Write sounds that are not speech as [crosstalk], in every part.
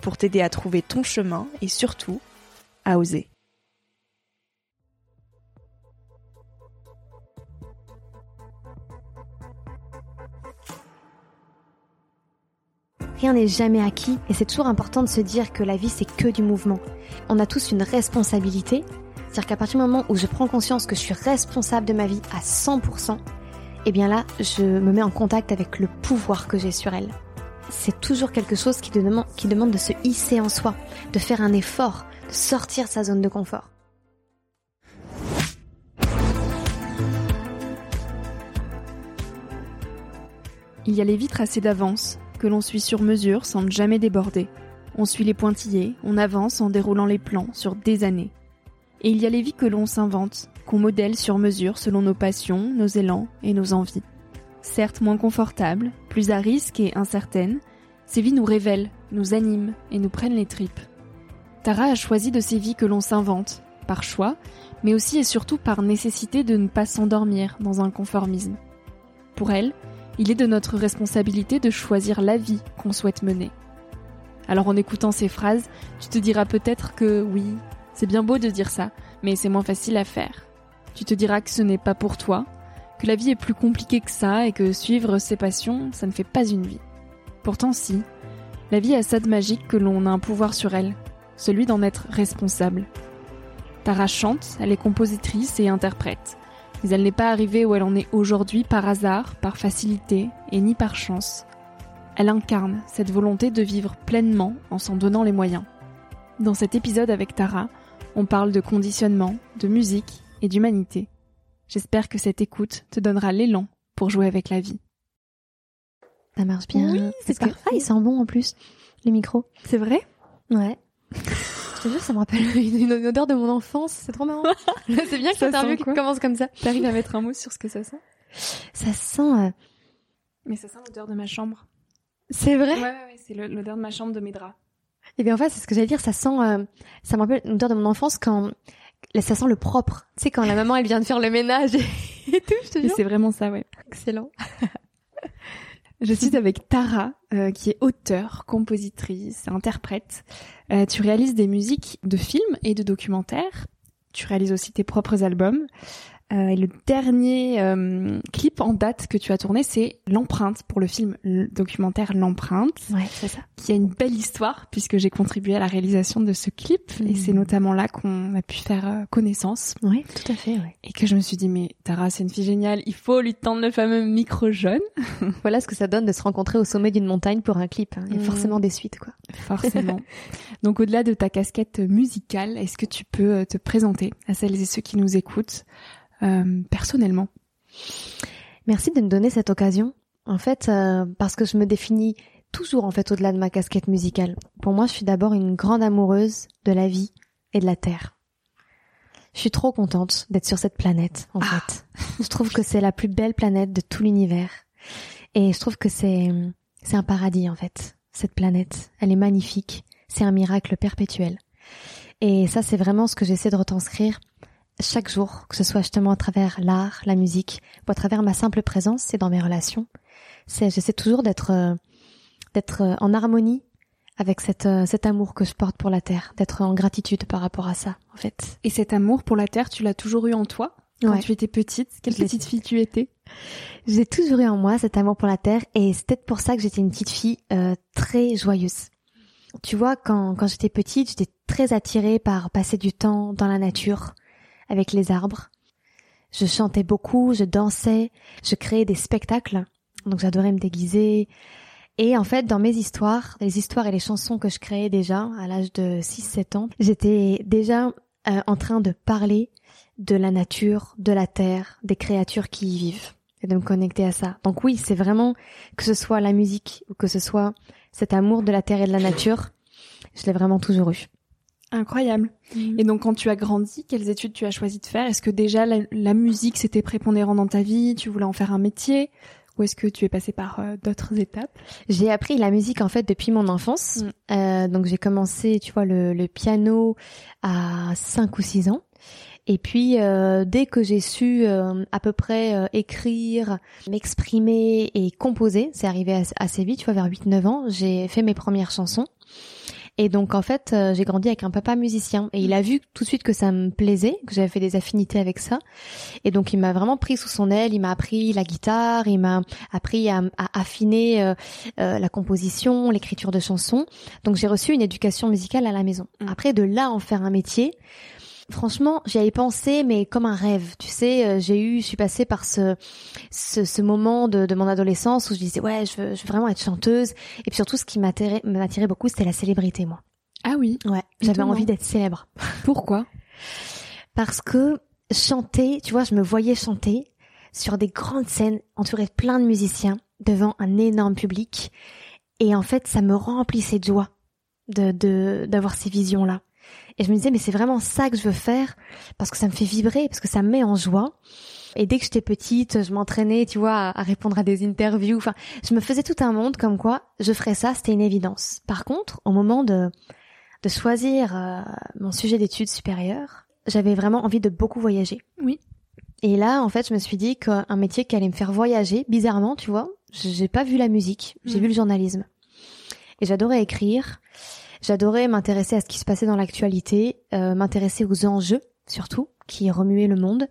pour t'aider à trouver ton chemin et surtout à oser. Rien n'est jamais acquis et c'est toujours important de se dire que la vie c'est que du mouvement. On a tous une responsabilité, c'est-à-dire qu'à partir du moment où je prends conscience que je suis responsable de ma vie à 100%, eh bien là, je me mets en contact avec le pouvoir que j'ai sur elle c'est toujours quelque chose qui demande, de se hisser en soi, de faire un effort, de sortir sa zone de confort. Il y a les vies tracées d'avance, que l'on suit sur mesure sans ne jamais déborder. On suit les pointillés, on avance en déroulant les plans sur des années. Et il y a les vies que l'on s'invente, qu'on modèle sur mesure selon nos passions, nos élans et nos envies certes moins confortables, plus à risque et incertaines, ces vies nous révèlent, nous animent et nous prennent les tripes. Tara a choisi de ces vies que l'on s'invente, par choix, mais aussi et surtout par nécessité de ne pas s'endormir dans un conformisme. Pour elle, il est de notre responsabilité de choisir la vie qu'on souhaite mener. Alors en écoutant ces phrases, tu te diras peut-être que oui, c'est bien beau de dire ça, mais c'est moins facile à faire. Tu te diras que ce n'est pas pour toi, que la vie est plus compliquée que ça et que suivre ses passions, ça ne fait pas une vie. Pourtant si, la vie a ça de magique que l'on a un pouvoir sur elle, celui d'en être responsable. Tara chante, elle est compositrice et interprète, mais elle n'est pas arrivée où elle en est aujourd'hui par hasard, par facilité et ni par chance. Elle incarne cette volonté de vivre pleinement en s'en donnant les moyens. Dans cet épisode avec Tara, on parle de conditionnement, de musique et d'humanité. J'espère que cette écoute te donnera l'élan pour jouer avec la vie. Ça marche bien. Oui, c'est parfait. Ah, il sent bon en plus, les micros. C'est vrai? Ouais. [laughs] Je te jure, ça me rappelle une, odeur de mon enfance. C'est trop marrant. [laughs] c'est bien que cette interview qui commence comme ça. T'arrives à mettre un mot sur ce que ça sent? Ça sent... Euh, Mais ça sent l'odeur de ma chambre. C'est vrai? Ouais, ouais, ouais c'est l'odeur de ma chambre, de mes draps. Et eh bien en fait, c'est ce que j'allais dire, ça sent... Euh, ça me rappelle l'odeur de mon enfance quand ça sent le propre. Tu sais, quand la maman, elle vient de faire le ménage et, [laughs] tout, je te jure. C'est vraiment ça, ouais. Excellent. [laughs] je suis avec Tara, euh, qui est auteure, compositrice, interprète. Euh, tu réalises des musiques de films et de documentaires. Tu réalises aussi tes propres albums. Euh, et le dernier euh, clip en date que tu as tourné, c'est L'empreinte pour le film le documentaire L'empreinte. Ouais, c'est ça. Qui a une belle histoire puisque j'ai contribué à la réalisation de ce clip et c'est mmh. notamment là qu'on a pu faire euh, connaissance. Oui, tout à fait. Ouais. Et que je me suis dit mais Tara, c'est une fille géniale, il faut lui tendre le fameux micro jaune. [laughs] voilà ce que ça donne de se rencontrer au sommet d'une montagne pour un clip. Hein. Il y a mmh. forcément des suites, quoi. Forcément. [laughs] Donc au-delà de ta casquette musicale, est-ce que tu peux euh, te présenter à celles et ceux qui nous écoutent? Euh, personnellement. Merci de me donner cette occasion. En fait, euh, parce que je me définis toujours en fait au-delà de ma casquette musicale. Pour moi, je suis d'abord une grande amoureuse de la vie et de la terre. Je suis trop contente d'être sur cette planète, en ah. fait. Je trouve que c'est la plus belle planète de tout l'univers. Et je trouve que c'est, c'est un paradis, en fait. Cette planète. Elle est magnifique. C'est un miracle perpétuel. Et ça, c'est vraiment ce que j'essaie de retranscrire chaque jour, que ce soit justement à travers l'art, la musique, ou à travers ma simple présence et dans mes relations. C'est, j'essaie toujours d'être, euh, d'être euh, en harmonie avec cette, euh, cet amour que je porte pour la terre, d'être en gratitude par rapport à ça, en fait. Et cet amour pour la terre, tu l'as toujours eu en toi quand tu étais petite? Quelle petite fille tu étais? J'ai toujours eu en moi cet amour pour la terre et c'est peut-être pour ça que j'étais une petite fille euh, très joyeuse. Tu vois, quand, quand j'étais petite, j'étais très attirée par passer du temps dans la nature, avec les arbres. Je chantais beaucoup, je dansais, je créais des spectacles. Donc j'adorais me déguiser, et en fait, dans mes histoires, les histoires et les chansons que je créais déjà à l'âge de 6-7 ans, j'étais déjà euh, en train de parler de la nature, de la terre, des créatures qui y vivent et de me connecter à ça. Donc oui, c'est vraiment que ce soit la musique ou que ce soit cet amour de la terre et de la nature, je l'ai vraiment toujours eu. Incroyable. Et donc quand tu as grandi, quelles études tu as choisi de faire? Est-ce que déjà la, la musique c'était prépondérant dans ta vie? Tu voulais en faire un métier? Ou est-ce que tu es passé par euh, d'autres étapes? J'ai appris la musique en fait depuis mon enfance. Mm. Euh, donc j'ai commencé, tu vois, le, le, piano à 5 ou 6 ans. Et puis euh, dès que j'ai su euh, à peu près euh, écrire, m'exprimer et composer, c'est arrivé assez vite, tu vois, vers 8-9 ans, j'ai fait mes premières chansons. Et donc en fait, euh, j'ai grandi avec un papa musicien et il a vu tout de suite que ça me plaisait, que j'avais fait des affinités avec ça. Et donc il m'a vraiment pris sous son aile, il m'a appris la guitare, il m'a appris à, affiner euh, euh, la composition, l'écriture de chansons. Donc j'ai reçu une éducation musicale à la maison. Mmh. Après de là en faire un métier, franchement, j'y avais pensé, mais comme un rêve. Tu sais, euh, j'ai eu, je suis passée par ce, ce, ce moment de, de, mon adolescence où je disais, ouais, je veux, je veux vraiment être chanteuse. Et puis surtout, ce qui m'attirait, beaucoup, c'était la célébrité, moi. Ah oui. Ouais. J'avais envie d'être célèbre. [laughs] Pourquoi? Parce que chanter, tu vois, je me voyais chanter sur des grandes scènes, entourée de plein de musiciens, devant un énorme public. Et en fait, ça me remplissait de joie de d'avoir ces visions là et je me disais, mais c'est vraiment ça que je veux faire parce que ça me fait vibrer, parce que ça me met en joie. Et dès que j'étais petite, je m'entraînais, tu vois, à, répondre à des interviews. Enfin, je me faisais tout un monde comme quoi je ferais ça, c'était une évidence. Par contre, au moment de, de choisir euh, mon sujet d'études supérieures, j'avais vraiment envie de beaucoup voyager. Oui. Et là, en fait, je me suis dit qu'un métier qui allait me faire voyager, bizarrement, tu vois, j'ai pas vu la musique, j'ai mm. vu le journalisme. Et j'adorais écrire. J'adorais m'intéresser à ce qui se passait dans l'actualité, euh, m'intéresser aux enjeux surtout qui remuaient le monde.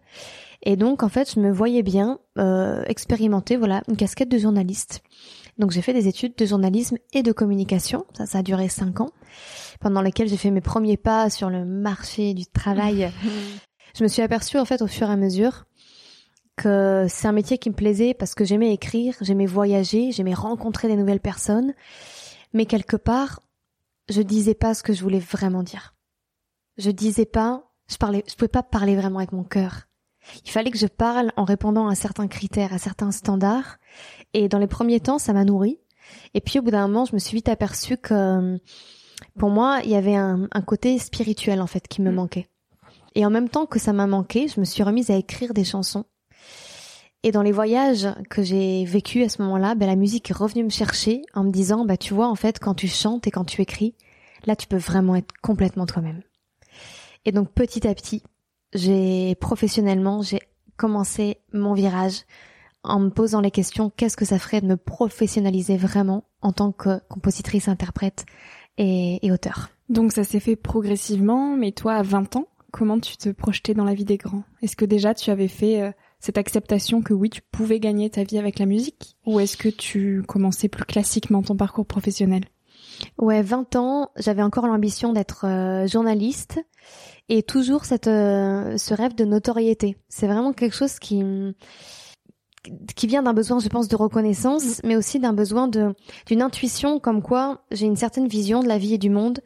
Et donc en fait, je me voyais bien euh, expérimenter voilà une casquette de journaliste. Donc j'ai fait des études de journalisme et de communication. Ça, ça a duré cinq ans, pendant lesquels j'ai fait mes premiers pas sur le marché du travail. [laughs] je me suis aperçue en fait au fur et à mesure que c'est un métier qui me plaisait parce que j'aimais écrire, j'aimais voyager, j'aimais rencontrer des nouvelles personnes. Mais quelque part, je disais pas ce que je voulais vraiment dire. Je disais pas, je parlais, je pouvais pas parler vraiment avec mon cœur. Il fallait que je parle en répondant à certains critères, à certains standards. Et dans les premiers temps, ça m'a nourri. Et puis au bout d'un moment, je me suis vite aperçue que pour moi, il y avait un, un côté spirituel en fait qui me mm. manquait. Et en même temps que ça m'a manqué, je me suis remise à écrire des chansons et dans les voyages que j'ai vécu à ce moment-là, ben, la musique est revenue me chercher en me disant, bah, tu vois, en fait, quand tu chantes et quand tu écris, là, tu peux vraiment être complètement toi-même. Et donc, petit à petit, j'ai, professionnellement, j'ai commencé mon virage en me posant les questions, qu'est-ce que ça ferait de me professionnaliser vraiment en tant que compositrice, interprète et, auteur. Donc, ça s'est fait progressivement, mais toi, à 20 ans, comment tu te projetais dans la vie des grands? Est-ce que déjà tu avais fait euh, cette acceptation que oui, tu pouvais gagner ta vie avec la musique Ou est-ce que tu commençais plus classiquement ton parcours professionnel? Ouais, 20 ans, j'avais encore l'ambition d'être euh, journaliste et toujours cette euh, ce rêve de notoriété. C'est vraiment quelque chose qui qui vient d'un besoin, je pense, de reconnaissance, mais aussi d'un besoin de d'une intuition comme quoi j'ai une certaine vision de la vie et du monde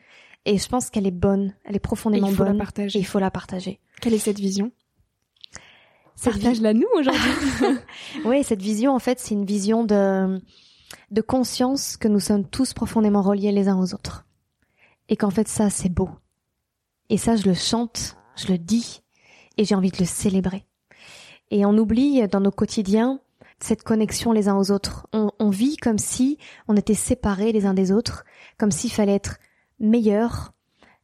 et je pense qu'elle est bonne, elle est profondément bonne. La partager. il faut la partager. Quelle est cette vision? Partage-la nous aujourd'hui. oui, cette vision, en fait, c'est une vision de, de conscience que nous sommes tous profondément reliés les uns aux autres. Et qu'en fait, ça, c'est beau. Et ça, je le chante, je le dis, et j'ai envie de le célébrer. Et on oublie dans nos quotidiens cette connexion les uns aux autres. On, vit comme si on était séparés les uns des autres, comme s'il fallait être meilleur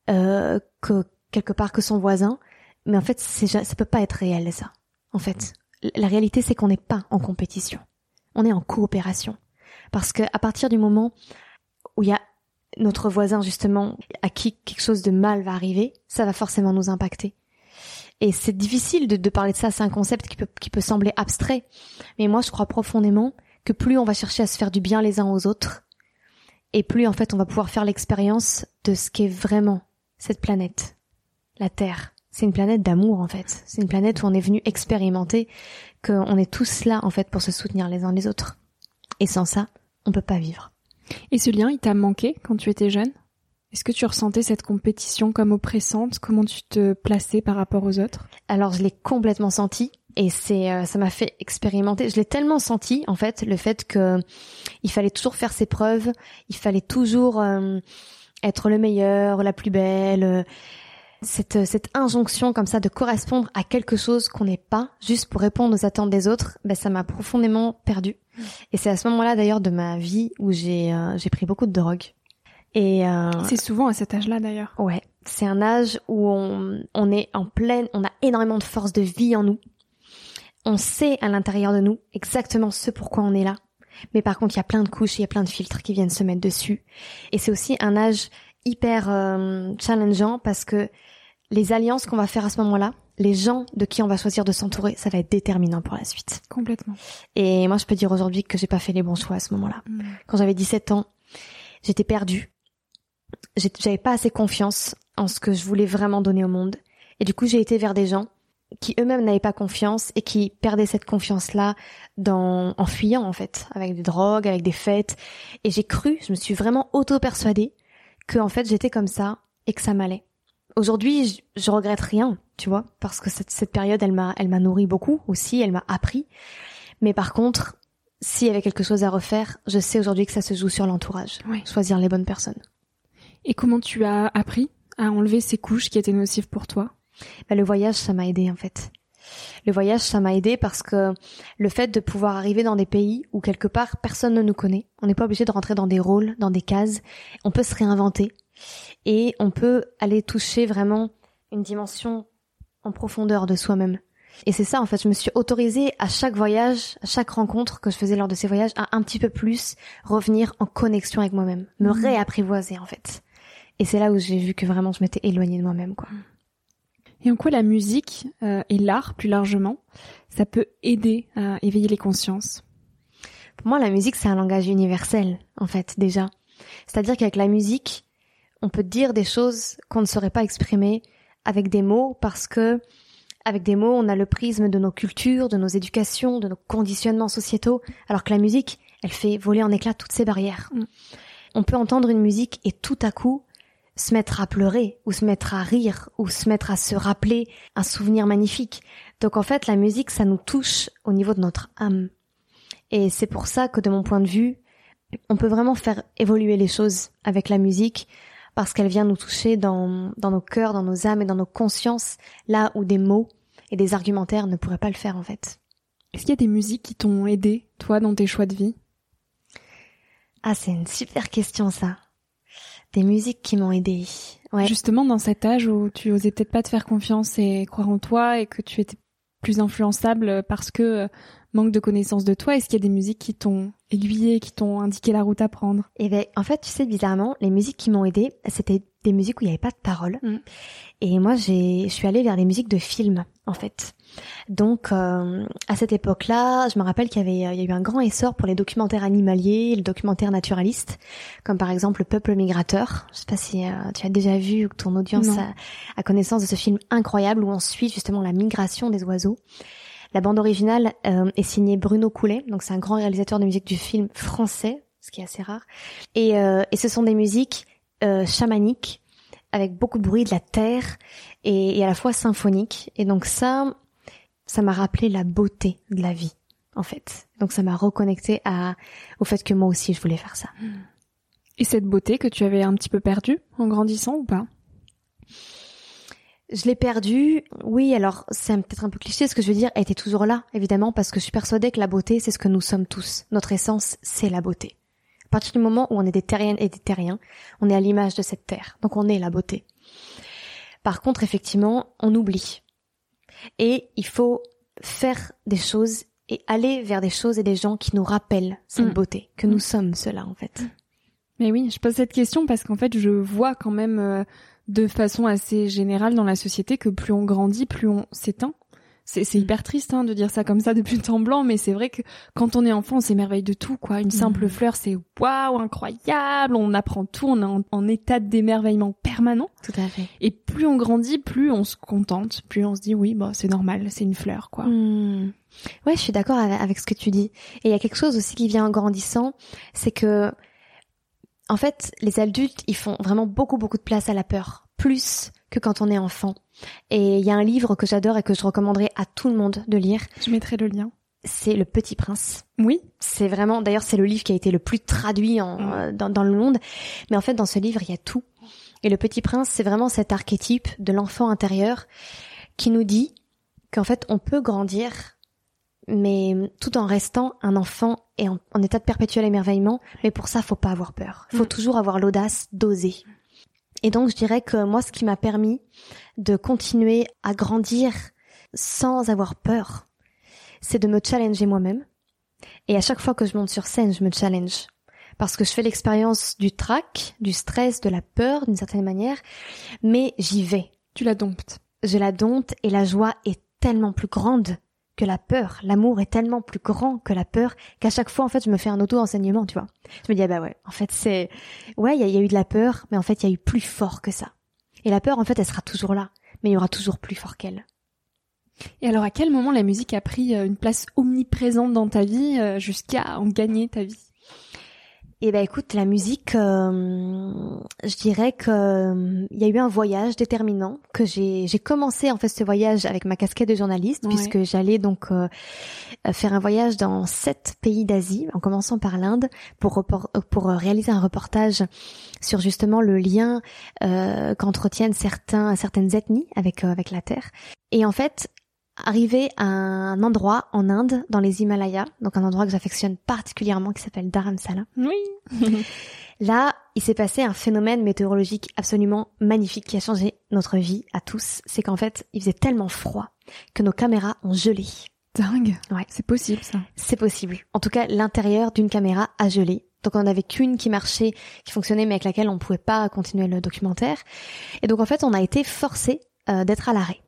euh, que quelque part que son voisin. Mais en fait, ça peut pas être réel ça. En fait, la réalité c'est qu'on n'est pas en compétition. On est en coopération. Parce que à partir du moment où il y a notre voisin justement à qui quelque chose de mal va arriver, ça va forcément nous impacter. Et c'est difficile de, parler de ça, c'est un concept qui qui peut sembler abstrait. Mais moi, je crois profondément que plus on va chercher à se faire du bien les uns aux autres, et plus en fait on va pouvoir faire l'expérience de ce qu'est vraiment cette planète, la Terre. C'est une planète d'amour en fait. C'est une planète où on est venu expérimenter qu'on est tous là en fait pour se soutenir les uns les autres. Et sans ça, on peut pas vivre. Et ce lien, il t'a manqué quand tu étais jeune? Est-ce que tu ressentais cette compétition comme oppressante? Comment tu te plaçais par rapport aux autres? Alors je l'ai complètement senti et c'est euh, ça m'a fait expérimenter. Je l'ai tellement senti en fait le fait que il fallait toujours faire ses preuves, il fallait toujours euh, être le meilleur, la plus belle. Euh, cette, cette injonction comme ça de correspondre à quelque chose qu'on n'est pas juste pour répondre aux attentes des autres, ben ça m'a profondément perdu. Mmh. Et c'est à ce moment-là d'ailleurs de ma vie où j'ai j'ai pris beaucoup de drogue. Et euh, c'est souvent à cet âge-là d'ailleurs. Ouais, c'est un âge où on, on est en pleine, on a énormément de force de vie en nous. On sait à l'intérieur de nous exactement ce pourquoi on est là. Mais par contre, il y a plein de couches, il y a plein de filtres qui viennent se mettre dessus. Et c'est aussi un âge hyper euh, challengeant parce que les alliances qu'on va faire à ce moment-là, les gens de qui on va choisir de s'entourer, ça va être déterminant pour la suite. Complètement. Et moi, je peux dire aujourd'hui que j'ai pas fait les bons choix à ce moment-là. Mm. Quand j'avais 17 ans, j'étais perdue j'avais pas assez confiance en ce que je voulais vraiment donner au monde. Et du coup, j'ai été vers des gens qui eux-mêmes n'avaient pas confiance et qui perdaient cette confiance-là dans, en fuyant, en fait, avec des drogues, avec des fêtes. Et j'ai cru, je me suis vraiment auto-persuadée que, en fait, j'étais comme ça et que ça m'allait. Aujourd'hui, je, je, regrette rien, tu vois, parce que cette, cette période, elle m'a, elle m'a nourri beaucoup aussi, elle m'a appris. Mais par contre, s'il y avait quelque chose à refaire, je sais aujourd'hui que ça se joue sur l'entourage. Choisir les bonnes personnes. Et comment tu as appris à enlever ces couches qui étaient nocives pour toi? Bah, Le voyage, ça m'a aidé en fait. Le voyage, ça m'a aidé parce que le fait de pouvoir arriver dans des pays où quelque part personne ne nous connaît, on n'est pas obligé de rentrer dans des rôles, dans des cases, on peut se réinventer et on peut aller toucher vraiment une dimension en profondeur de soi-même. Et c'est ça, en fait, je me suis autorisée à chaque voyage, à chaque rencontre que je faisais lors de ces voyages, à un petit peu plus revenir en connexion avec moi-même, me mmh. réapprivoiser, en fait. Et c'est là où j'ai vu que vraiment je m'étais éloignée de moi-même, quoi. Et en quoi la musique euh, et l'art, plus largement, ça peut aider à éveiller les consciences? Pour moi, la musique, c'est un langage universel, en fait, déjà. C'est-à-dire qu'avec la musique, on peut dire des choses qu'on ne saurait pas exprimer avec des mots parce que avec des mots, on a le prisme de nos cultures, de nos éducations, de nos conditionnements sociétaux, alors que la musique, elle fait voler en éclats toutes ces barrières. Mm. On peut entendre une musique et tout à coup se mettre à pleurer ou se mettre à rire ou se mettre à se rappeler un souvenir magnifique. Donc en fait, la musique, ça nous touche au niveau de notre âme. Et c'est pour ça que de mon point de vue, on peut vraiment faire évoluer les choses avec la musique parce qu'elle vient nous toucher dans, dans nos cœurs, dans nos âmes et dans nos consciences, là où des mots et des argumentaires ne pourraient pas le faire en fait. Est-ce qu'il y a des musiques qui t'ont aidé, toi, dans tes choix de vie? Ah, c'est une super question ça des musiques qui m'ont aidé. Ouais. Justement, dans cet âge où tu osais peut-être pas te faire confiance et croire en toi et que tu étais plus influençable parce que euh, manque de connaissance de toi, est-ce qu'il y a des musiques qui t'ont aiguillé, qui t'ont indiqué la route à prendre? Eh ben, en fait, tu sais, bizarrement, les musiques qui m'ont aidé, c'était des musiques où il n'y avait pas de paroles. Mm. Et moi, j'ai, je suis allée vers les musiques de films, en fait. Donc, euh, à cette époque-là, je me rappelle qu'il y avait, il y a eu un grand essor pour les documentaires animaliers, les documentaires naturalistes, comme par exemple Le Peuple migrateur. Je sais pas si euh, tu as déjà vu ou que ton audience a, connaissance de ce film incroyable où on suit justement la migration des oiseaux. La bande originale euh, est signée Bruno Coulet, donc c'est un grand réalisateur de musique du film français, ce qui est assez rare. Et, et ce sont des musiques chamaniques avec beaucoup de bruit de la terre et, et à la fois symphoniques. Et donc ça, ça m'a rappelé la beauté de la vie, en fait. Donc ça m'a reconnecté à, au fait que moi aussi je voulais faire ça. Et cette beauté que tu avais un petit peu perdue en grandissant ou pas? Je l'ai perdue. Oui, alors c'est peut-être un peu cliché ce que je veux dire. Elle était toujours là, évidemment, parce que je suis persuadée que la beauté, c'est ce que nous sommes tous. Notre essence, c'est la beauté. À partir du moment où on est des terriennes et des terriens, on est à l'image de cette terre. Donc on est la beauté. Par contre, effectivement, on oublie. Et il faut faire des choses et aller vers des choses et des gens qui nous rappellent cette mm. beauté, que nous mm. sommes cela en fait. Mais oui, je pose cette question parce qu'en fait, je vois quand même euh, de façon assez générale dans la société que plus on grandit, plus on s'éteint. C'est, hyper triste hein, de dire ça comme ça depuis le temps blanc, mais c'est vrai que quand on est enfant, on s'émerveille de tout. quoi. Une simple mmh. fleur, c'est waouh, incroyable, on apprend tout, on est en, état d'émerveillement permanent. Tout à fait. Et plus on grandit, plus on se contente, plus on se dit oui, bah c'est normal, c'est une fleur, quoi. Mmh. Ouais, je suis d'accord avec ce que tu dis. Et il y a quelque chose aussi qui vient en grandissant, c'est que en fait, les adultes, ils font vraiment beaucoup, beaucoup de place à la peur. Plus que quand on est enfant. Et il y a un livre que j'adore et que je recommanderais à tout le monde de lire. Je mettrai le lien. C'est Le Petit Prince. Oui. C'est vraiment, d'ailleurs, c'est le livre qui a été le plus traduit en, mm. euh, dans, dans le monde. Mais en fait, dans ce livre, il y a tout. Et Le Petit Prince, c'est vraiment cet archétype de l'enfant intérieur qui nous dit qu'en fait, on peut grandir mais tout en restant un enfant et en, état de perpétuel émerveillement. Mais pour ça, faut pas avoir peur. Il faut mm. toujours avoir l'audace d'oser. Et donc, je dirais que moi, ce qui m'a permis de continuer à grandir sans avoir peur, c'est de me challenger moi-même. Et à chaque fois que je monte sur scène, je me challenge. Parce que je fais l'expérience du trac, du stress, de la peur, d'une certaine manière, mais j'y vais. Tu la domptes. Je la dompte et la joie est tellement plus grande que la peur. L'amour est tellement plus grand que la peur qu'à chaque fois, en fait, je me fais un auto-enseignement, tu vois. Je me dis, ah bah ouais, en fait, c'est... Ouais, il y, a eu de la peur, mais en fait, il y a eu plus fort que ça. Et la peur, en fait, elle sera toujours là, mais il y aura toujours plus fort qu'elle. Et alors, à quel moment la musique a pris euh, une place omniprésente dans ta vie euh, jusqu'à en gagner ta vie? Eh ben écoute, la musique, euh, je dirais que euh, il y a eu un voyage déterminant que j'ai j'ai commencé en fait ce voyage avec ma casquette de journaliste puisque j'allais donc euh, faire un voyage dans sept pays d'Asie en commençant par l'Inde pour pour réaliser un reportage sur justement le lien qu'entretiennent certains certaines ethnies avec avec la terre. Et en fait, arrivé à un endroit en Inde, dans les Himalayas, donc un endroit que j'affectionne particulièrement qui s'appelle Dharamsala. Oui. [laughs] Là, il s'est passé un phénomène météorologique absolument magnifique qui a changé notre vie à tous. C'est qu'en fait, il faisait tellement froid que nos caméras ont gelé. Dingue. Ouais. C'est possible, ça. C'est possible. En tout cas, l'intérieur d'une caméra a gelé. Donc on avait qu'une qui marchait, qui fonctionnait, mais avec laquelle on pouvait pas continuer le documentaire. Et donc en fait, on a été forcé euh, d'être à l'arrêt.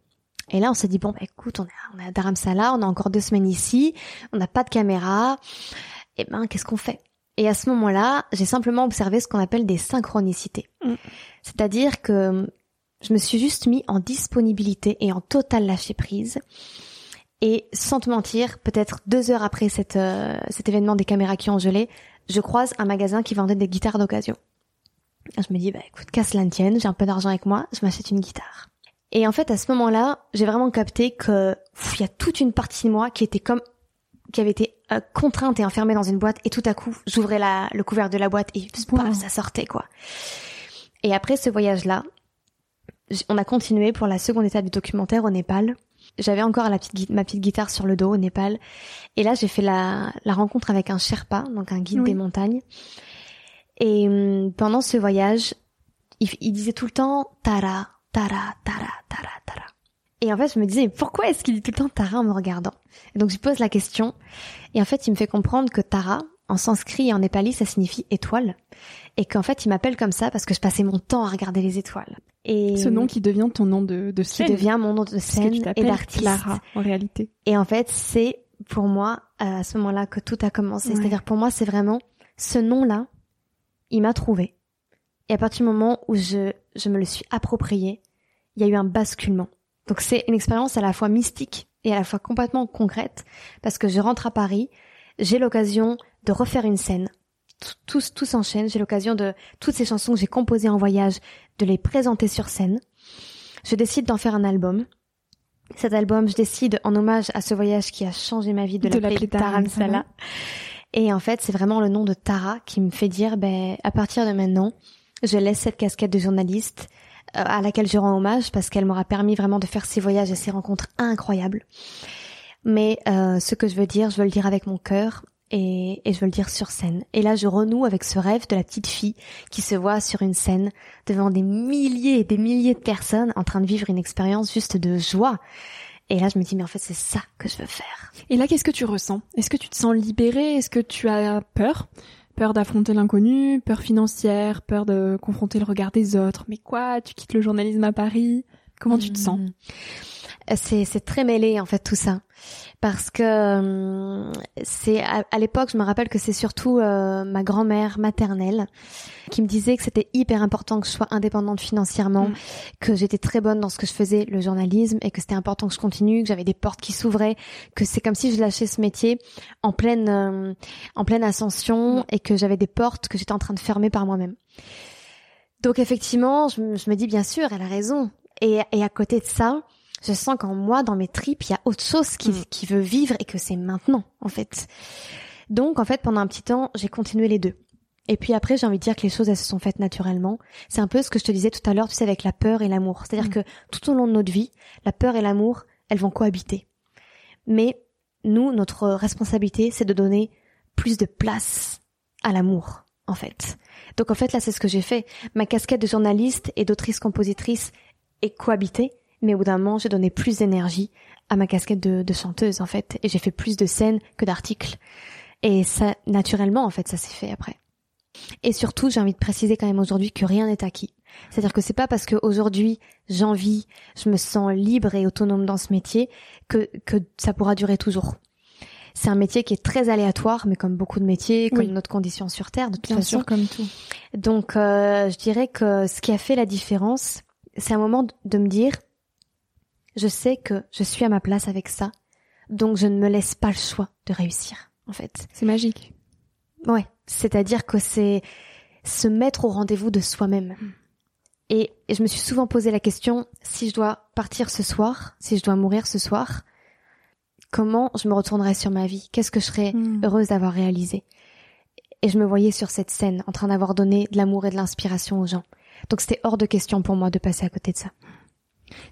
Et là, on s'est dit bon, bah, écoute, on est, on est à Dharamsala, on a encore deux semaines ici, on n'a pas de caméra. Et eh ben, qu'est-ce qu'on fait? Et à ce moment-là, j'ai simplement observé ce qu'on appelle des synchronicités. Mm. C'est-à-dire que je me suis juste mis en disponibilité et en total lâcher prise. Et sans te mentir, peut-être deux heures après cette, euh, cet événement des caméras qui ont gelé, je croise un magasin qui vendait des guitares d'occasion. Je me dis, bah écoute, casse la tienne, j'ai un peu d'argent avec moi, je m'achète une guitare. Et en fait, à ce moment-là, j'ai vraiment capté que il y a toute une partie de moi qui était comme qui avait été euh, contrainte et enfermée dans une boîte et tout à coup, j'ouvrais la le couvert de la boîte et ça sortait quoi. Et après ce voyage-là, on a continué pour la seconde étape du documentaire au Népal. J'avais encore la petite, ma petite guitare sur le dos au Népal. Et là, j'ai fait la, la rencontre avec un Sherpa, donc un guide des montagnes. Et hum, pendant ce voyage, il, il disait tout le temps Tara, Tara, Tara, Tara, Tara. Et en fait, je me disais, pourquoi est-ce qu'il dit tout le temps Tara en me regardant? Et Donc, je pose la question. Et en fait, il me fait comprendre que Tara, en sanskrit et en népali, ça signifie étoile. Et qu'en fait, il m'appelle comme ça parce que je passais mon temps à regarder les étoiles. Et ce nom qui devient ton nom de, de scène. Qui devient mon nom de scène et d'artiste. Clara, en réalité. Et en fait, c'est pour moi, à ce moment-là, que tout a commencé. C'est-à-dire, pour moi, c'est vraiment ce nom-là, il m'a trouvé. Et à partir du moment où je, je me le suis approprié, il y a eu un basculement. Donc c'est une expérience à la fois mystique et à la fois complètement concrète, parce que je rentre à Paris, j'ai l'occasion de refaire une scène. Tout, tout s'enchaîne, j'ai l'occasion de toutes ces chansons que j'ai composées en voyage, de les présenter sur scène. Je décide d'en faire un album. cet album, je décide en hommage à ce voyage qui a changé ma vie de, l'appeler Taramsala. Et en fait, c'est vraiment le nom de Tara qui me fait dire, ben, à partir de maintenant, je laisse cette casquette de journaliste euh, à laquelle je rends hommage parce qu'elle m'aura permis vraiment de faire ces voyages et ces rencontres incroyables. Mais euh, ce que je veux dire, je veux le dire avec mon cœur et, et, je veux le dire sur scène. Et là, je renoue avec ce rêve de la petite fille qui se voit sur une scène devant des milliers et des milliers de personnes en train de vivre une expérience juste de joie. Et là, je me dis, mais en fait, c'est ça que je veux faire. Et là, qu'est-ce que tu ressens? Est-ce que tu te sens libérée? Est-ce que tu as peur? Peur d'affronter l'inconnu, peur financière, peur de confronter le regard des autres. Mais quoi? Tu quittes le journalisme à Paris? Comment tu te sens? Mmh. C'est très mêlé en fait tout ça parce que euh, c'est à, l'époque, je me rappelle que c'est surtout euh, ma grand-mère maternelle qui me disait que c'était hyper important que je sois indépendante financièrement, mm. que j'étais très bonne dans ce que je faisais, le journalisme, et que c'était important que je continue, que j'avais des portes qui s'ouvraient, que c'est comme si je lâchais ce métier en pleine euh, en pleine ascension mm. et que j'avais des portes que j'étais en train de fermer par moi-même. Donc effectivement, je, me dis bien sûr, elle a raison. Et, et à côté de ça, je sens qu'en moi, dans mes tripes, il y a autre chose qui, mm. qui veut vivre et que c'est maintenant, en fait. Donc, en fait, pendant un petit temps, j'ai continué les deux. Et puis après, j'ai envie de dire que les choses, elles se sont faites naturellement. C'est un peu ce que je te disais tout à l'heure, tu sais, avec la peur et l'amour. C'est-à-dire mm. que tout au long de notre vie, la peur et l'amour, elles vont cohabiter. Mais nous, notre responsabilité, c'est de donner plus de place à l'amour, en fait. Donc en fait, là, c'est ce que j'ai fait. Ma casquette de journaliste et d'autrice-compositrice est cohabitée mais au bout d'un moment, j'ai donné plus d'énergie à ma casquette de, de, chanteuse, en fait, et j'ai fait plus de scènes que d'articles. Et ça, naturellement, en fait, ça s'est fait après. Et surtout, j'ai envie de préciser quand même aujourd'hui que rien n'est acquis. C'est-à-dire que c'est pas parce qu'aujourd'hui j'envie, je me sens libre et autonome dans ce métier que, que ça pourra durer toujours. C'est un métier qui est très aléatoire, mais comme beaucoup de métiers, comme notre condition sur Terre, de toute Bien façon. Sûr, comme tout. Donc, euh, je dirais que ce qui a fait la différence, c'est un moment de me dire, je sais que je suis à ma place avec ça, donc je ne me laisse pas le choix de réussir, en fait. C'est magique. Ouais, c'est-à-dire que c'est se mettre au rendez-vous de soi-même. Et, je me suis souvent posé la question, si je dois partir ce soir, si je dois mourir ce soir, comment je me retournerai sur ma vie? Qu'est-ce que je serais mm. heureuse d'avoir réalisé? Et je me voyais sur cette scène, en train d'avoir donné de l'amour et de l'inspiration aux gens. Donc c'était hors de question pour moi de passer à côté de ça.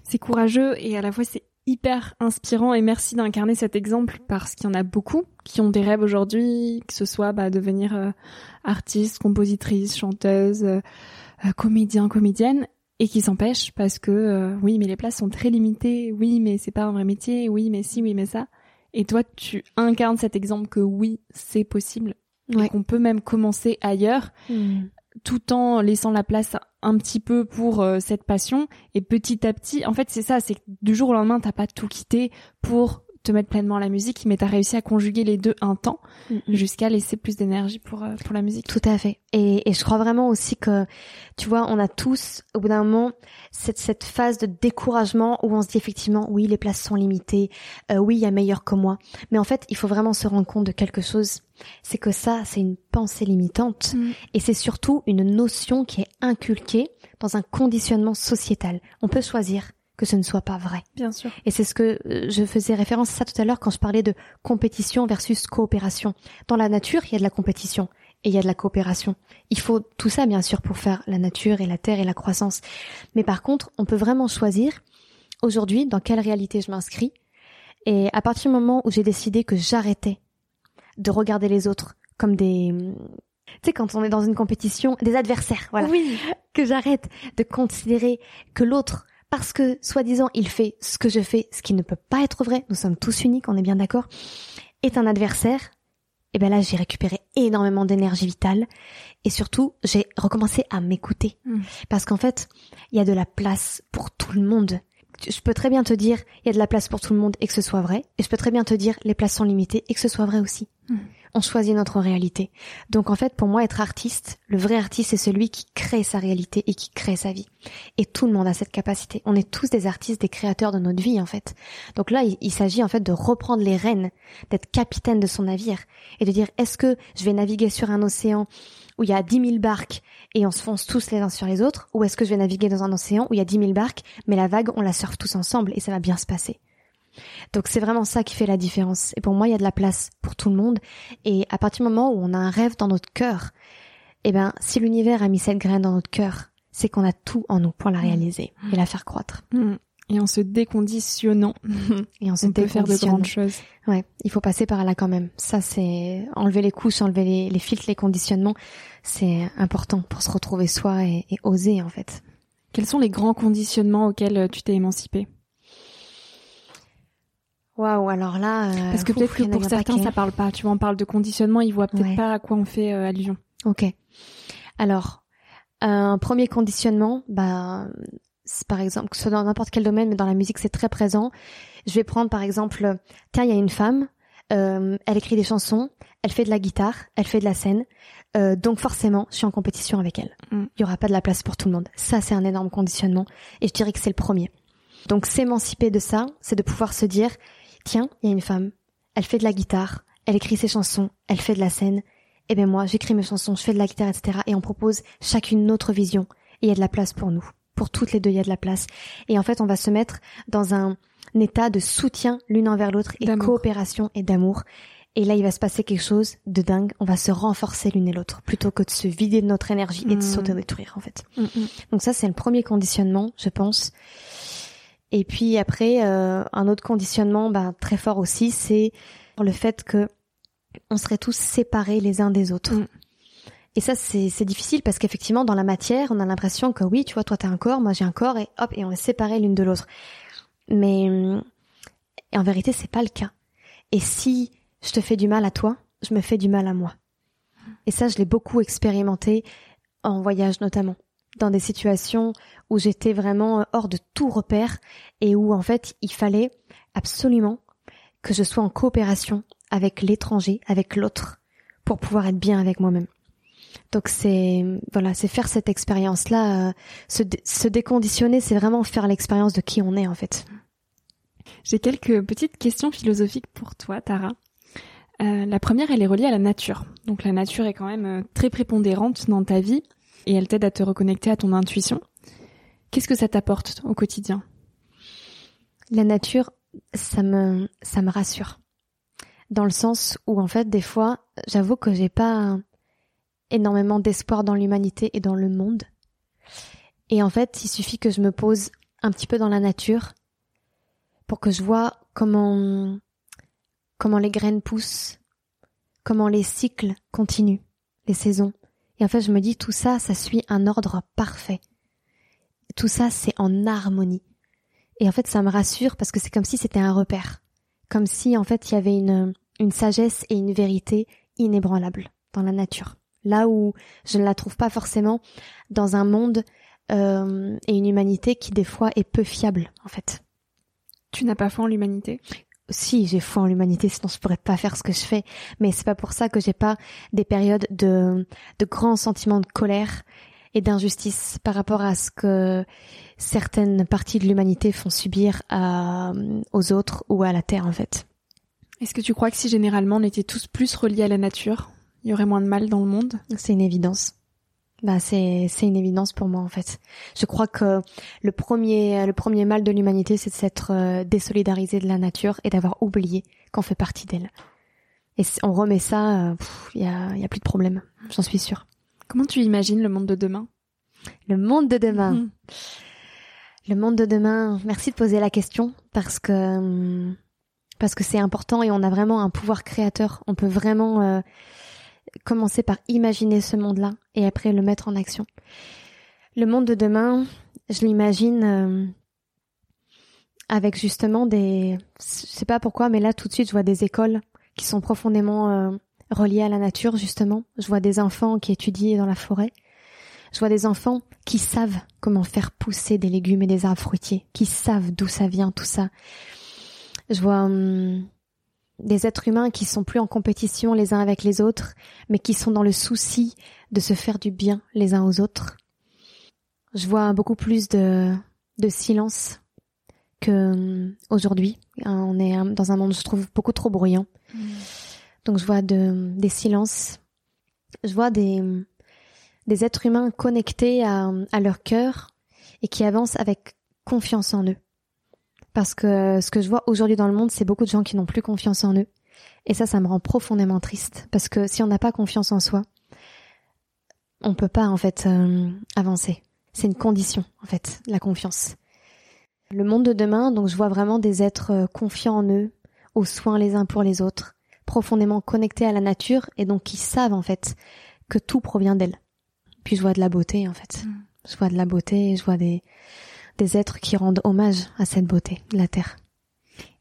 C'est courageux et à la fois c'est hyper inspirant et merci d'incarner cet exemple parce qu'il y en a beaucoup qui ont des rêves aujourd'hui, que ce soit bah, devenir euh, artiste, compositrice, chanteuse, euh, euh, comédien, comédienne et qui s'empêchent parce que oui mais les places sont très limitées, oui mais c'est pas un vrai métier, oui mais si, oui mais ça. Et toi tu incarnes cet exemple que oui c'est possible et qu'on peut même commencer ailleurs. Hmm tout en laissant la place un petit peu pour euh, cette passion et petit à petit en fait c'est ça c'est que du jour au lendemain t'as pas tout quitté pour te mettre pleinement à la musique, mais tu as réussi à conjuguer les deux un temps jusqu'à laisser plus d'énergie pour euh, pour la musique. Tout à fait. Et, et je crois vraiment aussi que, tu vois, on a tous, au bout d'un moment, cette, cette phase de découragement où on se dit effectivement, oui, les places sont limitées, euh, oui, il y a meilleur que moi. Mais en fait, il faut vraiment se rendre compte de quelque chose. C'est que ça, c'est une pensée limitante. Mm. Et c'est surtout une notion qui est inculquée dans un conditionnement sociétal. On peut choisir que ce ne soit pas vrai. Bien sûr. Et c'est ce que euh, je faisais référence à ça tout à l'heure quand je parlais de compétition versus coopération. Dans la nature, il y a de la compétition et il y a de la coopération. Il faut tout ça, bien sûr, pour faire la nature et la terre et la croissance. Mais par contre, on peut vraiment choisir aujourd'hui dans quelle réalité je m'inscris. Et à partir du moment où j'ai décidé que j'arrêtais de regarder les autres comme des, tu sais, quand on est dans une compétition, des adversaires, voilà. Oui. Que j'arrête de considérer que l'autre parce que, soi-disant, il fait ce que je fais, ce qui ne peut pas être vrai, nous sommes tous uniques, on est bien d'accord, est un adversaire, et eh ben là, j'ai récupéré énormément d'énergie vitale, et surtout, j'ai recommencé à m'écouter. Hmm. Parce qu'en fait, il y a de la place pour tout le monde. Je peux très bien te dire, il y a de la place pour tout le monde et que ce soit vrai, et je peux très bien te dire, les places sont limitées et que ce soit vrai aussi. Hmm on choisit notre réalité. Donc en fait, pour moi, être artiste, le vrai artiste, c'est celui qui crée sa réalité et qui crée sa vie. Et tout le monde a cette capacité. On est tous des artistes, des créateurs de notre vie, en fait. Donc là, il, s'agit en fait de reprendre les rênes, d'être capitaine de son navire et de dire, est-ce que je vais naviguer sur un océan où il y a dix mille barques et on se fonce tous les uns sur les autres, ou est-ce que je vais naviguer dans un océan où il y a dix mille barques, mais la vague, on la surfe tous ensemble et ça va bien se passer. Donc c'est vraiment ça qui fait la différence. Et pour moi, il y a de la place pour tout le monde. Et à partir du moment où on a un rêve dans notre cœur, eh ben, si l'univers a mis cette graine dans notre cœur, c'est qu'on a tout en nous pour la réaliser et la faire croître. Mm. Et en se déconditionnant, [laughs] et en se on peut faire de grandes choses. Ouais, il faut passer par là quand même. Ça, c'est enlever les couches, enlever les, les filtres, les conditionnements. C'est important pour se retrouver soi et, et oser en fait. Quels sont les grands conditionnements auxquels tu t'es émancipée? Waouh, alors là, euh, parce que peut-être que pour certains ça parle pas. Tu vois, on parle de conditionnement, ils voient peut-être pas à quoi on fait euh, allusion. Ok. Alors, un premier conditionnement, bah, par exemple, que ce soit dans n'importe quel domaine, mais dans la musique c'est très présent. Je vais prendre par exemple, tiens, il y a une femme, euh, elle écrit des chansons, elle fait de la guitare, elle fait de la scène, euh, donc forcément, je suis en compétition avec elle. Mm. Il y aura pas de la place pour tout le monde. Ça, c'est un énorme conditionnement, et je dirais que c'est le premier. Donc s'émanciper de ça, c'est de pouvoir se dire, tiens, il y a une femme, elle fait de la guitare, elle écrit ses chansons, elle fait de la scène, et eh ben moi, j'écris mes chansons, je fais de la guitare, etc. Et on propose chacune notre vision, et il y a de la place pour nous. Pour toutes les deux, il y a de la place. Et en fait, on va se mettre dans un, état de soutien l'une envers l'autre et coopération et d'amour. Et là, il va se passer quelque chose de dingue. On va se renforcer l'une et l'autre plutôt que de se vider de notre énergie et de mmh. s'autodétruire, en fait. Mmh, mmh. Donc ça, c'est le premier conditionnement, je pense. Et puis après, euh, un autre conditionnement bah, très fort aussi, c'est le fait que on serait tous séparés les uns des autres. Mm. Et ça, c'est difficile parce qu'effectivement, dans la matière, on a l'impression que oui, tu vois, toi t'as un corps, moi j'ai un corps, et hop, et on est séparés l'une de l'autre. Mais en vérité, c'est pas le cas. Et si je te fais du mal à toi, je me fais du mal à moi. Et ça, je l'ai beaucoup expérimenté en voyage notamment dans des situations où j'étais vraiment euh, hors de tout repère et où en fait il fallait absolument que je sois en coopération avec l'étranger, avec l'autre, pour pouvoir être bien avec moi-même. Donc c'est voilà, c'est faire cette expérience-là, euh, se, déconditionner, c'est vraiment faire l'expérience de qui on est en fait. J'ai quelques petites questions philosophiques pour toi, Tara. Euh, la première, elle est reliée à la nature. Donc la nature est quand même très prépondérante dans ta vie et elle t'aide à te reconnecter à ton intuition. Qu'est-ce que ça t'apporte au quotidien? La nature, ça me, ça me rassure. Dans le sens où, en fait, des fois, j'avoue que j'ai pas énormément d'espoir dans l'humanité et dans le monde. Et en fait, il suffit que je me pose un petit peu dans la nature pour que je vois comment, comment les graines poussent, comment les cycles continuent, les saisons. Et en fait, je me dis, tout ça, ça suit un ordre parfait. Tout ça, c'est en harmonie. Et en fait, ça me rassure parce que c'est comme si c'était un repère. Comme si, en fait, il y avait une, une sagesse et une vérité inébranlables dans la nature. Là où je ne la trouve pas forcément dans un monde euh, et une humanité qui, des fois, est peu fiable, en fait. Tu n'as pas foi en l'humanité? Si j'ai foi en l'humanité, sinon je pourrais pas faire ce que je fais. Mais c'est pas pour ça que j'ai pas des périodes de, de grands sentiments de colère et d'injustice par rapport à ce que certaines parties de l'humanité font subir à, aux autres ou à la terre en fait. Est-ce que tu crois que si généralement on était tous plus reliés à la nature, il y aurait moins de mal dans le monde? C'est une évidence. Bah c'est c'est une évidence pour moi en fait. Je crois que le premier le premier mal de l'humanité c'est de s'être euh, désolidarisé de la nature et d'avoir oublié qu'on fait partie d'elle. Et si on remet ça, il euh, y a y a plus de problème, j'en suis sûre. Comment tu imagines le monde de demain? Le monde de demain. Mhm. Le monde de demain. Merci de poser la question parce que parce que c'est important et on a vraiment un pouvoir créateur. On peut vraiment euh, commencer par imaginer ce monde-là et après le mettre en action. Le monde de demain, je l'imagine euh, avec justement des, je sais pas pourquoi, mais là tout de suite je vois des écoles qui sont profondément euh, reliées à la nature justement. Je vois des enfants qui étudient dans la forêt. Je vois des enfants qui savent comment faire pousser des légumes et des arbres fruitiers, qui savent d'où ça vient tout ça. Je vois hum, des êtres humains qui sont plus en compétition les uns avec les autres, mais qui sont dans le souci de se faire du bien les uns aux autres. Je vois beaucoup plus de, de silence que euh, aujourd'hui. On est dans un monde, je trouve, beaucoup trop bruyant. Mm. Donc je vois de, des silences. Je vois des, des êtres humains connectés à, à leur cœur et qui avancent avec confiance en eux. Parce que ce que je vois aujourd'hui dans le monde, c'est beaucoup de gens qui n'ont plus confiance en eux. Et ça, ça me rend profondément triste. Parce que si on n'a pas confiance en soi, on peut pas, en fait, euh, avancer. C'est une condition, en fait, la confiance. Le monde de demain, donc je vois vraiment des êtres euh, confiants en eux, aux soins les uns pour les autres, profondément connectés à la nature et donc qui savent en fait que tout provient d'elle. Puis je vois de la beauté en fait. Mm. Je vois de la beauté, je vois des, des êtres qui rendent hommage à cette beauté, la terre.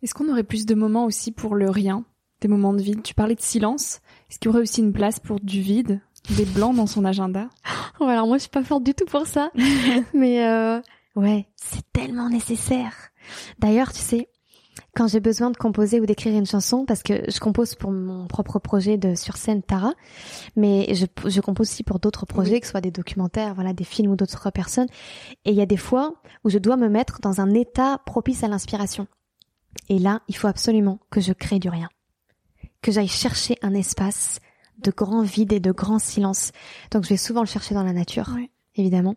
Est-ce qu'on aurait plus de moments aussi pour le rien, des moments de vide Tu parlais de silence. Est-ce qu'il y aurait aussi une place pour du vide, des blancs dans son agenda? [laughs] Oh, Alors moi je suis pas forte du tout pour ça, [laughs] mais euh, Ouais, c'est tellement nécessaire. D'ailleurs, tu sais, quand j'ai besoin de composer ou d'écrire une chanson, parce que je compose pour mon propre projet de sur scène Tara, mais je, je compose aussi pour d'autres projets, que ce soit des documentaires, voilà, des films ou d'autres personnes. Et il y a des fois où je dois me mettre dans un état propice à l'inspiration. Et là, il faut absolument que je crée du rien, que j'aille chercher un espace de grand vide et de grand silence. Donc je vais souvent le chercher dans la nature, évidemment.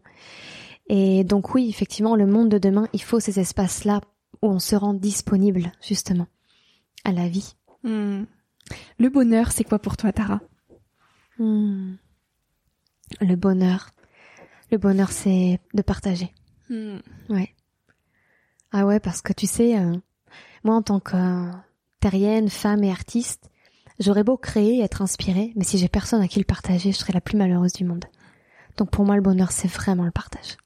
Et donc oui, effectivement, le monde de demain, il faut ces espaces-là où on se rend disponible, justement, à la vie. Hmm. Le bonheur, c'est quoi pour toi, Tara? Hmm. Le bonheur. Le bonheur, c'est de partager. Hmm. Ouais. Ah ouais, parce que tu sais, euh, moi, en tant que terrienne, femme et artiste, j'aurais beau créer, être inspirée, mais si j'ai personne à qui le partager, je serais la plus malheureuse du monde. Donc pour moi, le bonheur, c'est vraiment le partage.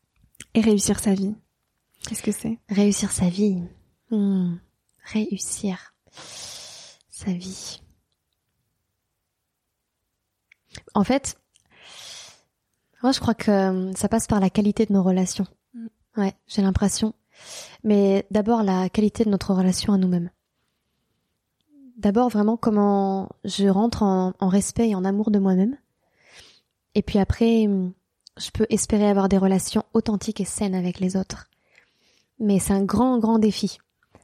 Et réussir sa vie. Qu'est-ce que c'est? Réussir sa vie. Hmm. Réussir sa vie. En fait, moi je crois que euh, ça passe par la qualité de nos relations. Mm. Ouais, j'ai l'impression. Mais d'abord la qualité de notre relation à nous-mêmes. D'abord vraiment comment je rentre en, en respect et en amour de moi-même. Et puis après, je peux espérer avoir des relations authentiques et saines avec les autres. Mais c'est un grand, grand défi.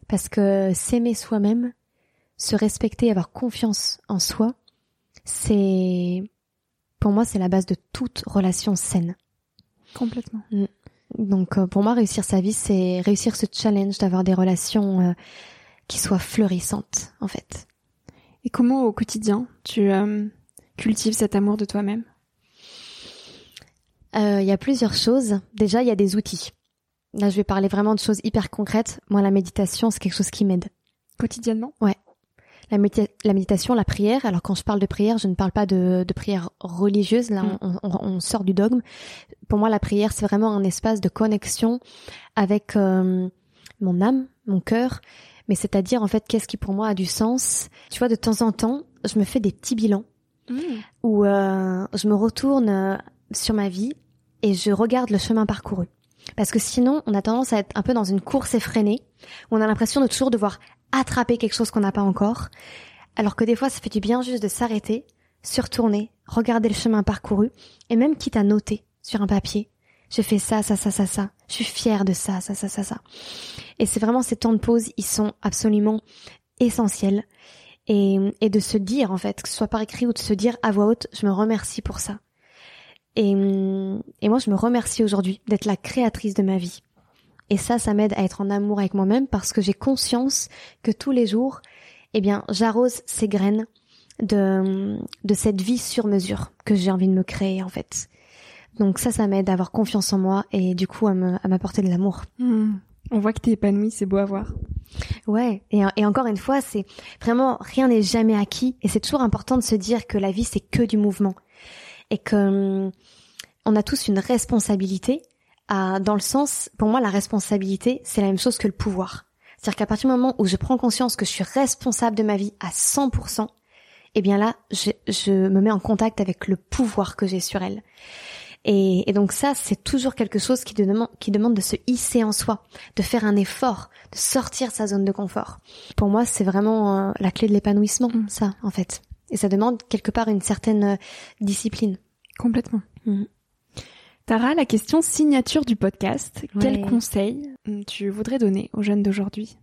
Parce que s'aimer soi-même, se respecter, avoir confiance en soi, c'est, pour moi, c'est la base de toute relation saine. Complètement. Mm. Donc, euh, pour moi, réussir sa vie, c'est réussir ce challenge d'avoir des relations euh, qui soient fleurissantes, en fait. Et comment, au quotidien, tu euh, cultives cet amour de toi-même? Euh, il y a plusieurs choses. Déjà, il y a des outils. Là, je vais parler vraiment de choses hyper concrètes. Moi, la méditation, c'est quelque chose qui m'aide. Quotidiennement? Ouais. La, la, méditation, la prière. Alors, quand je parle de prière, je ne parle pas de, de prière religieuse. Là, mm. on, on, on, sort du dogme. Pour moi, la prière, c'est vraiment un espace de connexion avec euh, mon âme, mon cœur. Mais c'est-à-dire, en fait, qu'est-ce qui pour moi a du sens? Tu vois, de temps en temps, je me fais des petits bilans mm. où euh, je me retourne sur ma vie et je regarde le chemin parcouru. Parce que sinon, on a tendance à être un peu dans une course effrénée, où on a l'impression de toujours devoir attraper quelque chose qu'on n'a pas encore, alors que des fois, ça fait du bien juste de s'arrêter, se retourner, regarder le chemin parcouru, et même quitte à noter sur un papier, j'ai fait ça, ça, ça, ça, ça, je suis fière de ça, ça, ça, ça, ça. Et c'est vraiment ces temps de pause, ils sont absolument essentiels. Et, et de se dire, en fait, que ce soit par écrit ou de se dire à voix haute, je me remercie pour ça. Et, et moi, je me remercie aujourd'hui d'être la créatrice de ma vie. Et ça, ça m'aide à être en amour avec moi-même parce que j'ai conscience que tous les jours, eh bien, j'arrose ces graines de, de cette vie sur mesure que j'ai envie de me créer, en fait. Donc ça, ça m'aide à avoir confiance en moi et du coup à m'apporter de l'amour. Hmm. On voit que t'es épanouie, c'est beau à voir. Ouais, et, et encore une fois, c'est vraiment rien n'est jamais acquis et c'est toujours important de se dire que la vie c'est que du mouvement et que hum, on a tous une responsabilité à, dans le sens, pour moi, la responsabilité, c'est la même chose que le pouvoir. C'est-à-dire qu'à partir du moment où je prends conscience que je suis responsable de ma vie à 100%, eh bien là, je, je me mets en contact avec le pouvoir que j'ai sur elle. Et, et, donc ça, c'est toujours quelque chose qui demande, qui demande de se hisser en soi, de faire un effort, de sortir sa zone de confort. Pour moi, c'est vraiment euh, la clé de l'épanouissement, mm. ça, en fait. Et ça demande quelque part une certaine euh, discipline. Complètement. Mm. Tara, la question signature du podcast, quel conseil mm, tu voudrais donner aux jeunes d'aujourd'hui?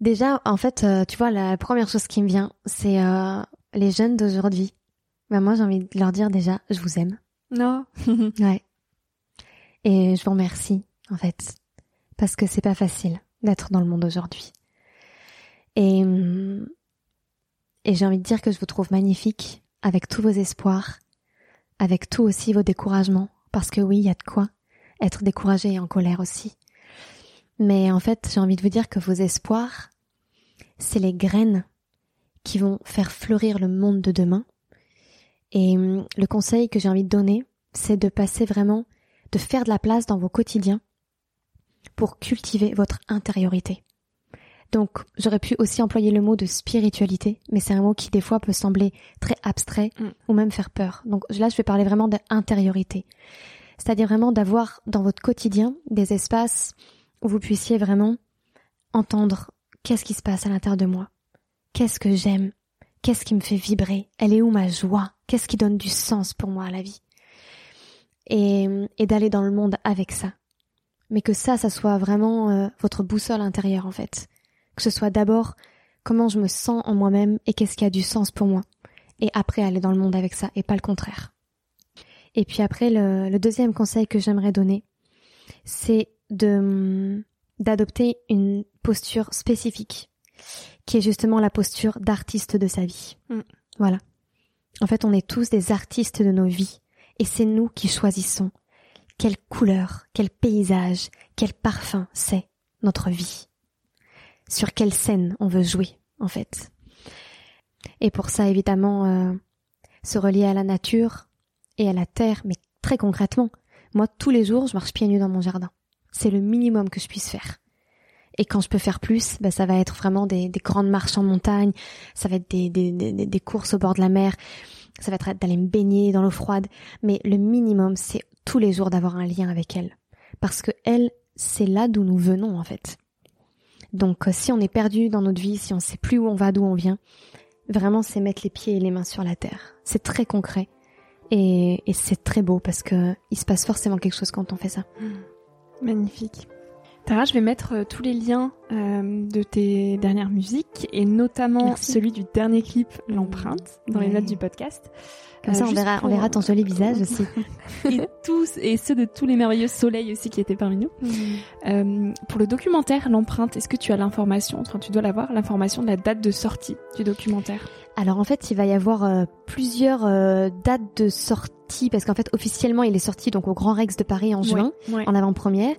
Déjà, en fait, euh, tu vois, la première chose qui me vient, c'est euh, les jeunes d'aujourd'hui. Ben moi, j'ai envie de leur dire déjà, je vous aime. Non. [laughs] ouais. Et je vous remercie, en fait, parce que c'est pas facile d'être dans le monde aujourd'hui. Et, et j'ai envie de dire que je vous trouve magnifique avec tous vos espoirs, avec tous aussi vos découragements, parce que oui, il y a de quoi être découragé et en colère aussi. Mais en fait, j'ai envie de vous dire que vos espoirs, c'est les graines qui vont faire fleurir le monde de demain. Et hum, le conseil que j'ai envie de donner, c'est de passer vraiment, de faire de la place dans vos quotidiens pour cultiver votre intériorité. Donc, j'aurais pu aussi employer le mot de spiritualité, mais c'est un mot qui des fois peut sembler très abstrait mm. ou même faire peur. Donc là, je vais parler vraiment d'intériorité. C'est-à-dire vraiment d'avoir dans votre quotidien des espaces où vous puissiez vraiment entendre qu'est-ce qui se passe à l'intérieur de moi. Qu'est-ce que j'aime? Qu'est-ce qui me fait vibrer? Elle est où ma joie? Qu'est-ce qui donne du sens pour moi à la vie? Et, et d'aller dans le monde avec ça. Mais que ça, ça soit vraiment euh, votre boussole intérieure en fait que ce soit d'abord comment je me sens en moi-même et qu'est-ce qui a du sens pour moi. Et après aller dans le monde avec ça et pas le contraire. Et puis après, le, deuxième conseil que j'aimerais donner, c'est de d'adopter une posture spécifique, qui est justement la posture d'artiste de sa vie. Mm. Voilà. En fait, on est tous des artistes de nos vies, et c'est nous qui choisissons quelle couleur, quel paysage, quel parfum c'est notre vie sur quelle scène on veut jouer, en fait. Et pour ça, évidemment, euh, se relier à la nature et à la terre, mais très concrètement. Moi, tous les jours, je marche pieds nus dans mon jardin. C'est le minimum que je puisse faire. Et quand je peux faire plus, bah, ça va être vraiment des, grandes marches en montagne, ça va être des, des, des courses au bord de la mer, ça va être d'aller me baigner dans l'eau froide. Mais le minimum, c'est tous les jours d'avoir un lien avec elle. Parce que elle, c'est là d'où nous venons, en fait. Donc euh, si on est perdu dans notre vie, si on sait plus où on va, d'où on vient, vraiment c'est mettre les pieds et les mains sur la terre. C'est très concret et, c'est très beau parce que il se passe forcément quelque chose quand on fait ça. Mmh. Magnifique. Tara, je vais mettre euh, tous les liens euh, de tes dernières musiques et notamment celui du dernier clip, L'empreinte, dans les notes du podcast. Comme ça, on verra, on verra ton joli visage aussi. [laughs] et tous, et ceux de tous les merveilleux soleils aussi qui étaient parmi nous. Euh, pour le documentaire, l'empreinte, est-ce que tu as l'information, enfin, tu dois l'avoir, l'information de la date de sortie du documentaire Alors en fait, il va y avoir euh, plusieurs euh, dates de sortie, parce qu'en fait, officiellement, il est sorti donc au Grand Rex de Paris en juin, en avant-première.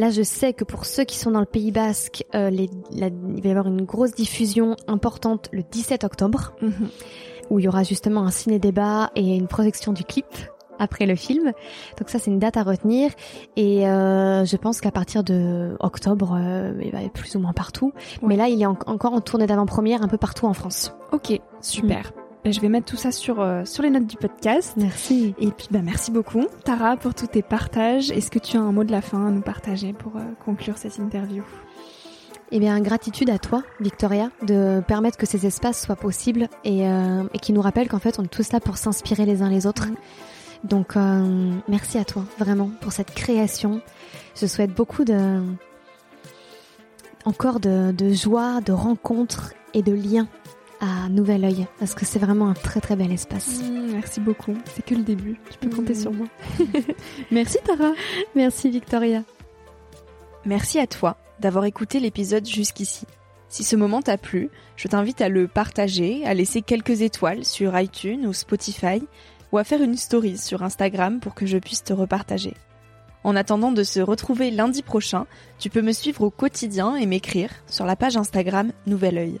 Là, je sais que pour ceux qui sont dans le Pays Basque, les, il va y avoir une grosse diffusion importante le 17 octobre. Mm-hmm où il y aura justement un ciné-débat et une projection du clip après le film. Donc ça, c'est une date à retenir. Et euh, je pense qu'à partir de octobre, euh, il va être plus ou moins partout. Mais là, il est encore en tournée d'avant-première un peu partout en France. Ok, super. Mm. Je vais mettre tout ça sur, euh, sur les notes du podcast. Merci. Et puis, bah, merci beaucoup, Tara, pour tous tes partages. Est-ce que tu as un mot de la fin à nous partager pour conclure cette interview? Eh bien, gratitude à toi, Victoria, de permettre que ces espaces soient possibles et, euh, qui nous rappellent qu'en fait, on est tous là pour s'inspirer les uns les autres. Donc, euh, merci à toi, vraiment, pour cette création. Je souhaite beaucoup de, encore de, joie, de rencontres et de liens à Nouvel Oeil, parce que c'est vraiment un très très bel espace. Mmh, merci beaucoup, c'est que le début, tu peux compter mmh. sur moi. [laughs] merci Tara. Merci Victoria. Merci à toi d'avoir écouté l'épisode jusqu'ici. Si ce moment t'a plu, je t'invite à le partager, à laisser quelques étoiles sur iTunes ou Spotify, ou à faire une story sur Instagram pour que je puisse te repartager. En attendant de se retrouver lundi prochain, tu peux me suivre au quotidien et m'écrire sur la page Instagram Nouvel Oeil.